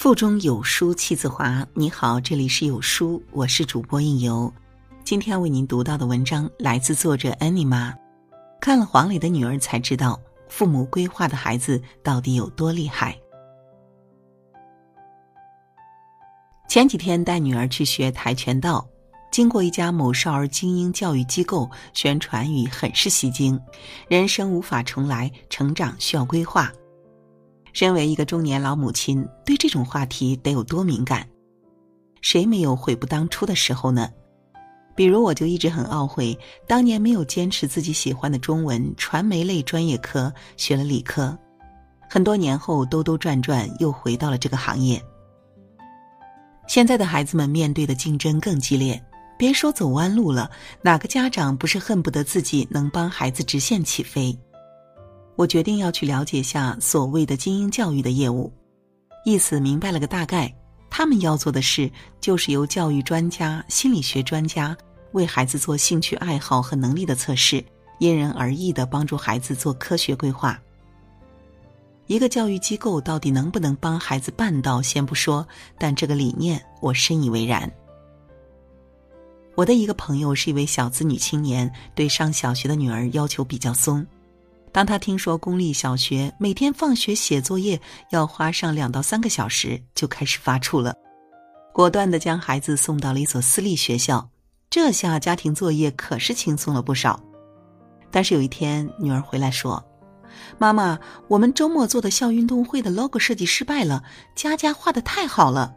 腹中有书气自华。你好，这里是有书，我是主播应由。今天为您读到的文章来自作者 Anima。看了黄磊的女儿，才知道父母规划的孩子到底有多厉害。前几天带女儿去学跆拳道，经过一家某少儿精英教育机构，宣传语很是吸睛：“人生无法重来，成长需要规划。”身为一个中年老母亲，对这种话题得有多敏感？谁没有悔不当初的时候呢？比如，我就一直很懊悔，当年没有坚持自己喜欢的中文传媒类专业科，学了理科。很多年后，兜兜转转又回到了这个行业。现在的孩子们面对的竞争更激烈，别说走弯路了，哪个家长不是恨不得自己能帮孩子直线起飞？我决定要去了解下所谓的精英教育的业务，意思明白了个大概。他们要做的事，就是由教育专家、心理学专家为孩子做兴趣爱好和能力的测试，因人而异的帮助孩子做科学规划。一个教育机构到底能不能帮孩子办到，先不说，但这个理念我深以为然。我的一个朋友是一位小资女青年，对上小学的女儿要求比较松。当他听说公立小学每天放学写作业要花上两到三个小时，就开始发怵了，果断的将孩子送到了一所私立学校。这下家庭作业可是轻松了不少。但是有一天，女儿回来说：“妈妈，我们周末做的校运动会的 logo 设计失败了，佳佳画的太好了。”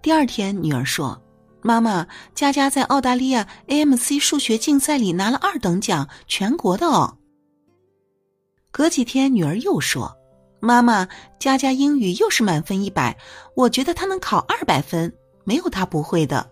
第二天，女儿说：“妈妈，佳佳在澳大利亚 AMC 数学竞赛里拿了二等奖，全国的哦。”隔几天，女儿又说：“妈妈，佳佳英语又是满分一百，我觉得她能考二百分，没有她不会的。”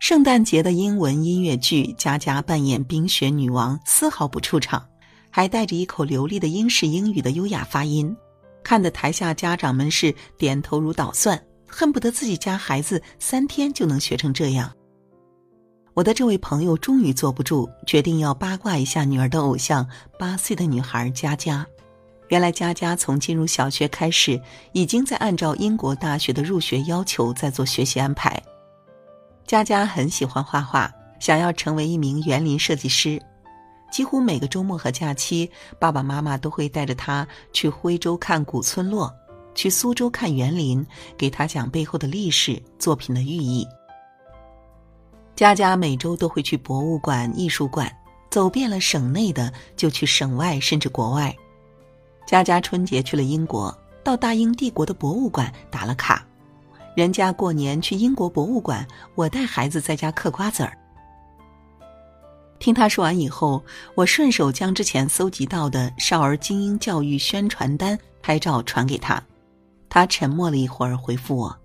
圣诞节的英文音乐剧，佳佳扮演冰雪女王，丝毫不出场，还带着一口流利的英式英语的优雅发音，看得台下家长们是点头如捣蒜，恨不得自己家孩子三天就能学成这样。我的这位朋友终于坐不住，决定要八卦一下女儿的偶像——八岁的女孩佳佳。原来佳佳从进入小学开始，已经在按照英国大学的入学要求在做学习安排。佳佳很喜欢画画，想要成为一名园林设计师。几乎每个周末和假期，爸爸妈妈都会带着她去徽州看古村落，去苏州看园林，给她讲背后的历史、作品的寓意。佳佳每周都会去博物馆、艺术馆，走遍了省内的，就去省外甚至国外。佳佳春节去了英国，到大英帝国的博物馆打了卡。人家过年去英国博物馆，我带孩子在家嗑瓜子儿。听他说完以后，我顺手将之前搜集到的少儿精英教育宣传单拍照传给他。他沉默了一会儿，回复我。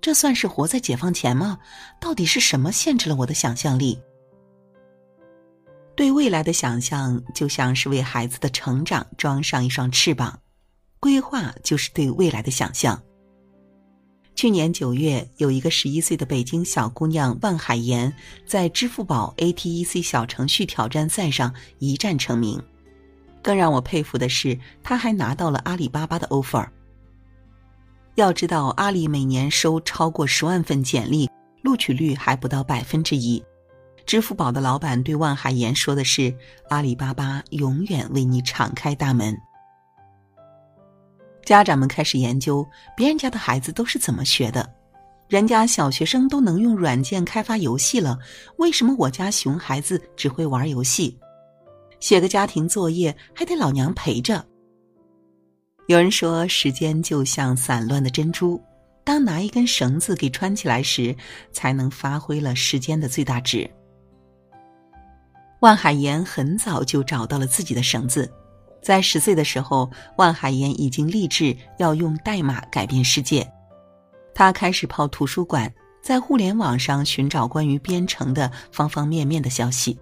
这算是活在解放前吗？到底是什么限制了我的想象力？对未来的想象，就像是为孩子的成长装上一双翅膀。规划就是对未来的想象。去年九月，有一个十一岁的北京小姑娘万海岩，在支付宝 ATEC 小程序挑战赛上一战成名。更让我佩服的是，她还拿到了阿里巴巴的 offer。要知道，阿里每年收超过十万份简历，录取率还不到百分之一。支付宝的老板对万海岩说的是：“阿里巴巴永远为你敞开大门。”家长们开始研究别人家的孩子都是怎么学的，人家小学生都能用软件开发游戏了，为什么我家熊孩子只会玩游戏？写个家庭作业还得老娘陪着。有人说，时间就像散乱的珍珠，当拿一根绳子给穿起来时，才能发挥了时间的最大值。万海岩很早就找到了自己的绳子，在十岁的时候，万海岩已经立志要用代码改变世界。他开始泡图书馆，在互联网上寻找关于编程的方方面面的消息。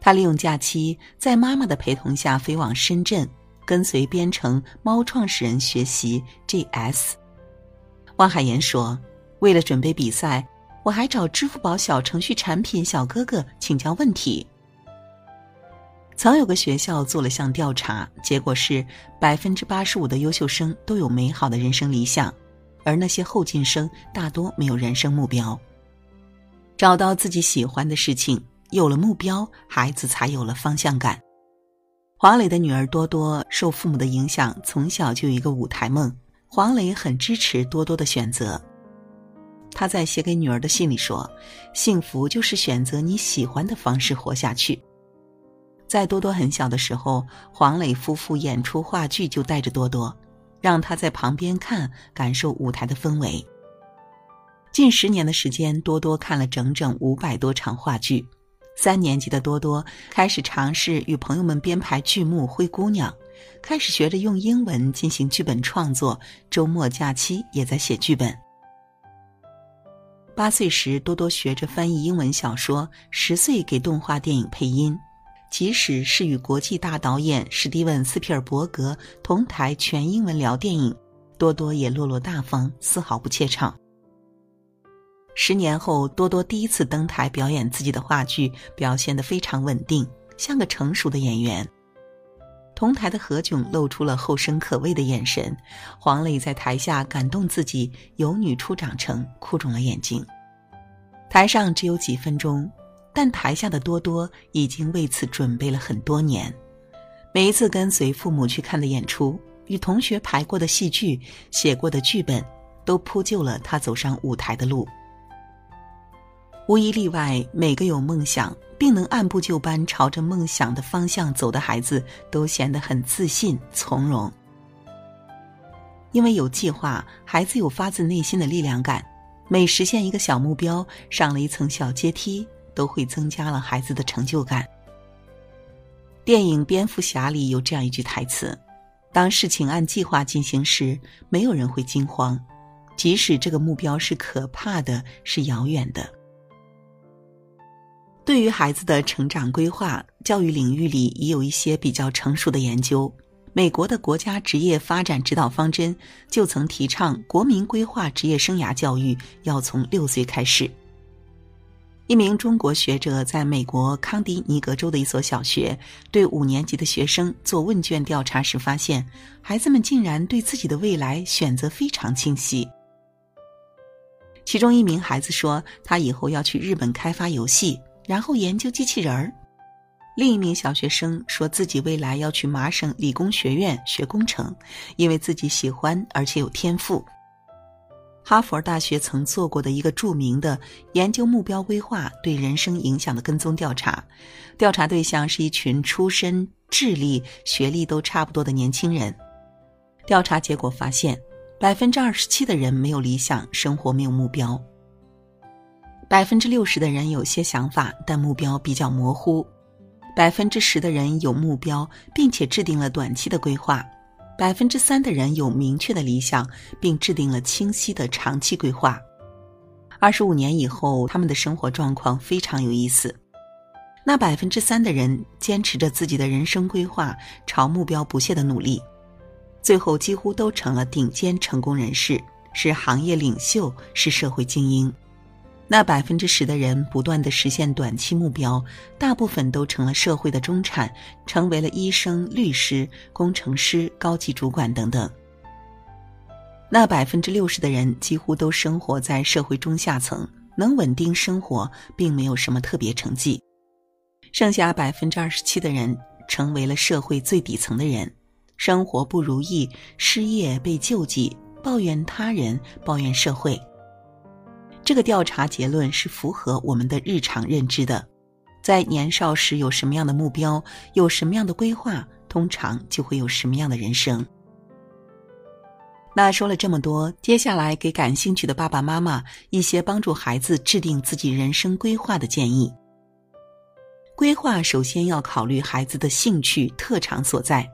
他利用假期，在妈妈的陪同下飞往深圳。跟随编程猫创始人学习 JS，汪海岩说：“为了准备比赛，我还找支付宝小程序产品小哥哥请教问题。”曾有个学校做了项调查，结果是百分之八十五的优秀生都有美好的人生理想，而那些后进生大多没有人生目标。找到自己喜欢的事情，有了目标，孩子才有了方向感。黄磊的女儿多多受父母的影响，从小就有一个舞台梦。黄磊很支持多多的选择。他在写给女儿的信里说：“幸福就是选择你喜欢的方式活下去。”在多多很小的时候，黄磊夫妇演出话剧就带着多多，让他在旁边看，感受舞台的氛围。近十年的时间，多多看了整整五百多场话剧。三年级的多多开始尝试与朋友们编排剧目《灰姑娘》，开始学着用英文进行剧本创作，周末假期也在写剧本。八岁时，多多学着翻译英文小说；十岁给动画电影配音。即使是与国际大导演史蒂文·斯皮尔伯格同台全英文聊电影，多多也落落大方，丝毫不怯场。十年后，多多第一次登台表演自己的话剧，表现得非常稳定，像个成熟的演员。同台的何炅露出了后生可畏的眼神，黄磊在台下感动自己有女初长成，哭肿了眼睛。台上只有几分钟。但台下的多多已经为此准备了很多年，每一次跟随父母去看的演出，与同学排过的戏剧、写过的剧本，都铺就了他走上舞台的路。无一例外，每个有梦想并能按部就班朝着梦想的方向走的孩子，都显得很自信从容。因为有计划，孩子有发自内心的力量感，每实现一个小目标，上了一层小阶梯。都会增加了孩子的成就感。电影《蝙蝠侠》里有这样一句台词：“当事情按计划进行时，没有人会惊慌，即使这个目标是可怕的、是遥远的。”对于孩子的成长规划，教育领域里已有一些比较成熟的研究。美国的国家职业发展指导方针就曾提倡，国民规划职业生涯教育要从六岁开始。一名中国学者在美国康迪尼格州的一所小学对五年级的学生做问卷调查时发现，孩子们竟然对自己的未来选择非常清晰。其中一名孩子说，他以后要去日本开发游戏，然后研究机器人儿；另一名小学生说自己未来要去麻省理工学院学工程，因为自己喜欢而且有天赋。哈佛大学曾做过的一个著名的研究目标规划对人生影响的跟踪调查，调查对象是一群出身、智力、学历都差不多的年轻人。调查结果发现，百分之二十七的人没有理想，生活没有目标；百分之六十的人有些想法，但目标比较模糊；百分之十的人有目标，并且制定了短期的规划。百分之三的人有明确的理想，并制定了清晰的长期规划。二十五年以后，他们的生活状况非常有意思。那百分之三的人坚持着自己的人生规划，朝目标不懈的努力，最后几乎都成了顶尖成功人士，是行业领袖，是社会精英。那百分之十的人不断的实现短期目标，大部分都成了社会的中产，成为了医生、律师、工程师、高级主管等等。那百分之六十的人几乎都生活在社会中下层，能稳定生活，并没有什么特别成绩。剩下百分之二十七的人成为了社会最底层的人，生活不如意，失业、被救济，抱怨他人，抱怨社会。这个调查结论是符合我们的日常认知的，在年少时有什么样的目标，有什么样的规划，通常就会有什么样的人生。那说了这么多，接下来给感兴趣的爸爸妈妈一些帮助孩子制定自己人生规划的建议。规划首先要考虑孩子的兴趣特长所在，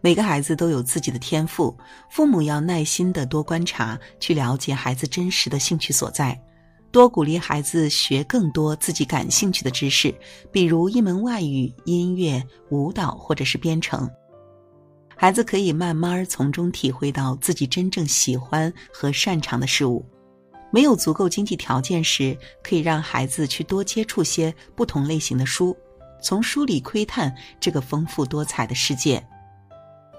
每个孩子都有自己的天赋，父母要耐心的多观察，去了解孩子真实的兴趣所在。多鼓励孩子学更多自己感兴趣的知识，比如一门外语、音乐、舞蹈或者是编程。孩子可以慢慢从中体会到自己真正喜欢和擅长的事物。没有足够经济条件时，可以让孩子去多接触些不同类型的书，从书里窥探这个丰富多彩的世界。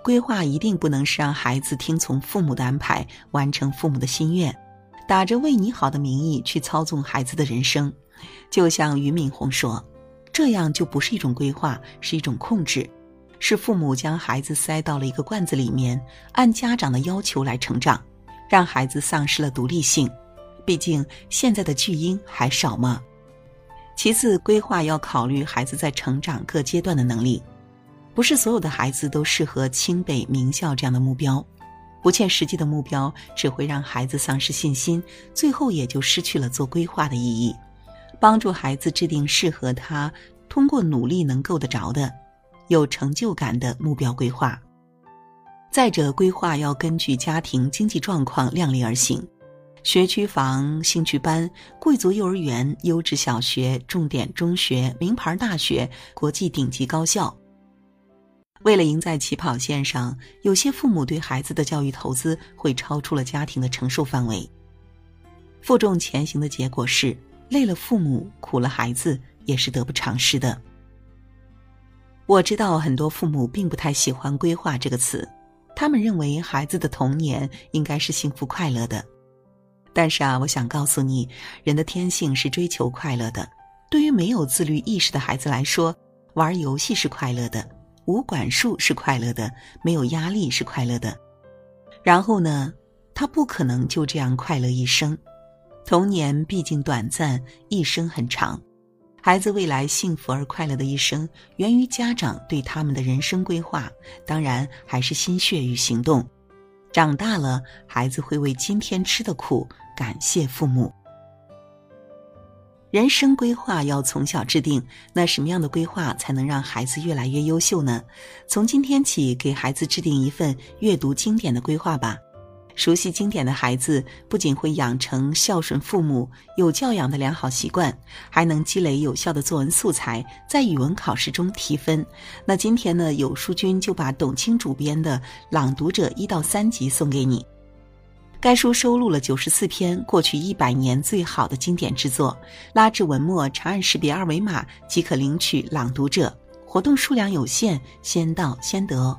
规划一定不能是让孩子听从父母的安排，完成父母的心愿，打着为你好的名义去操纵孩子的人生。就像俞敏洪说：“这样就不是一种规划，是一种控制，是父母将孩子塞到了一个罐子里面，按家长的要求来成长，让孩子丧失了独立性。毕竟现在的巨婴还少吗？”其次，规划要考虑孩子在成长各阶段的能力，不是所有的孩子都适合清北名校这样的目标，不切实际的目标只会让孩子丧失信心，最后也就失去了做规划的意义。帮助孩子制定适合他通过努力能够得着的、有成就感的目标规划。再者，规划要根据家庭经济状况量力而行。学区房、兴趣班、贵族幼儿园、优质小学、重点中学、名牌大学、国际顶级高校。为了赢在起跑线上，有些父母对孩子的教育投资会超出了家庭的承受范围，负重前行的结果是累了父母，苦了孩子，也是得不偿失的。我知道很多父母并不太喜欢“规划”这个词，他们认为孩子的童年应该是幸福快乐的。但是啊，我想告诉你，人的天性是追求快乐的。对于没有自律意识的孩子来说，玩游戏是快乐的，无管束是快乐的，没有压力是快乐的。然后呢，他不可能就这样快乐一生。童年毕竟短暂，一生很长。孩子未来幸福而快乐的一生，源于家长对他们的人生规划，当然还是心血与行动。长大了，孩子会为今天吃的苦。感谢父母。人生规划要从小制定，那什么样的规划才能让孩子越来越优秀呢？从今天起，给孩子制定一份阅读经典的规划吧。熟悉经典的孩子，不仅会养成孝顺父母、有教养的良好习惯，还能积累有效的作文素材，在语文考试中提分。那今天呢，有书君就把董卿主编的《朗读者》一到三集送给你。该书收录了九十四篇过去一百年最好的经典之作，拉至文末长按识别二维码即可领取《朗读者》。活动数量有限，先到先得。